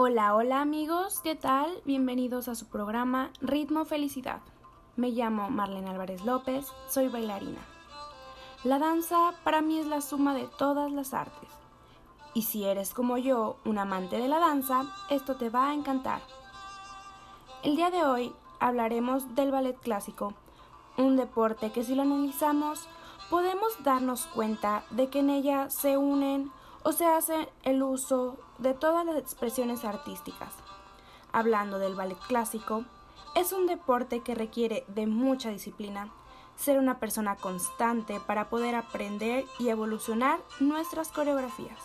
Hola, hola amigos, ¿qué tal? Bienvenidos a su programa Ritmo Felicidad. Me llamo Marlene Álvarez López, soy bailarina. La danza para mí es la suma de todas las artes. Y si eres como yo, un amante de la danza, esto te va a encantar. El día de hoy hablaremos del ballet clásico, un deporte que si lo analizamos podemos darnos cuenta de que en ella se unen o se hace el uso de todas las expresiones artísticas. Hablando del ballet clásico, es un deporte que requiere de mucha disciplina, ser una persona constante para poder aprender y evolucionar nuestras coreografías.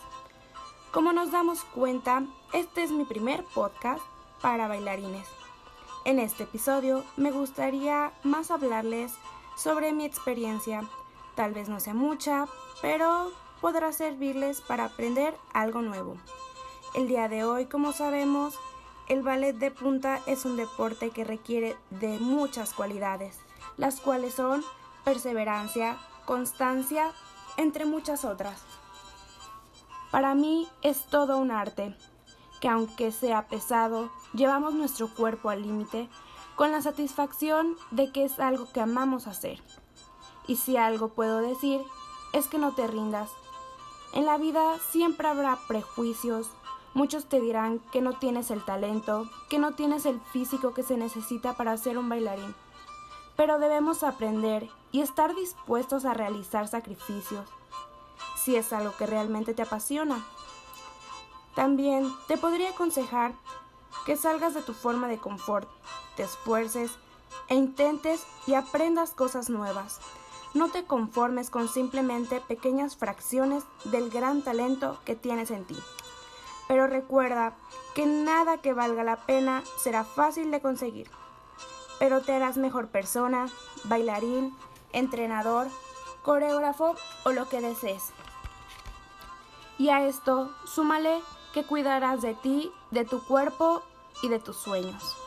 Como nos damos cuenta, este es mi primer podcast para bailarines. En este episodio me gustaría más hablarles sobre mi experiencia. Tal vez no sea mucha, pero podrá servirles para aprender algo nuevo. El día de hoy, como sabemos, el ballet de punta es un deporte que requiere de muchas cualidades, las cuales son perseverancia, constancia, entre muchas otras. Para mí es todo un arte, que aunque sea pesado, llevamos nuestro cuerpo al límite con la satisfacción de que es algo que amamos hacer. Y si algo puedo decir, es que no te rindas. En la vida siempre habrá prejuicios, muchos te dirán que no tienes el talento, que no tienes el físico que se necesita para ser un bailarín. Pero debemos aprender y estar dispuestos a realizar sacrificios, si es algo que realmente te apasiona. También te podría aconsejar que salgas de tu forma de confort, te esfuerces e intentes y aprendas cosas nuevas. No te conformes con simplemente pequeñas fracciones del gran talento que tienes en ti. Pero recuerda que nada que valga la pena será fácil de conseguir. Pero te harás mejor persona, bailarín, entrenador, coreógrafo o lo que desees. Y a esto súmale que cuidarás de ti, de tu cuerpo y de tus sueños.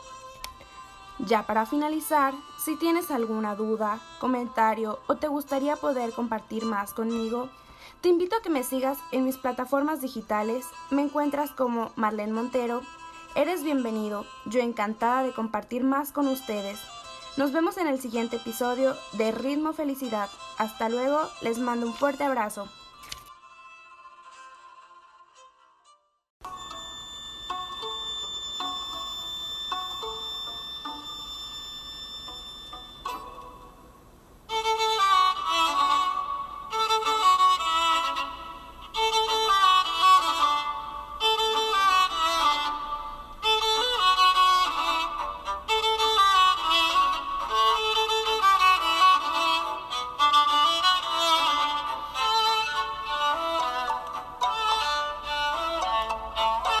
Ya para finalizar, si tienes alguna duda, comentario o te gustaría poder compartir más conmigo, te invito a que me sigas en mis plataformas digitales. Me encuentras como Marlene Montero. Eres bienvenido, yo encantada de compartir más con ustedes. Nos vemos en el siguiente episodio de Ritmo Felicidad. Hasta luego, les mando un fuerte abrazo.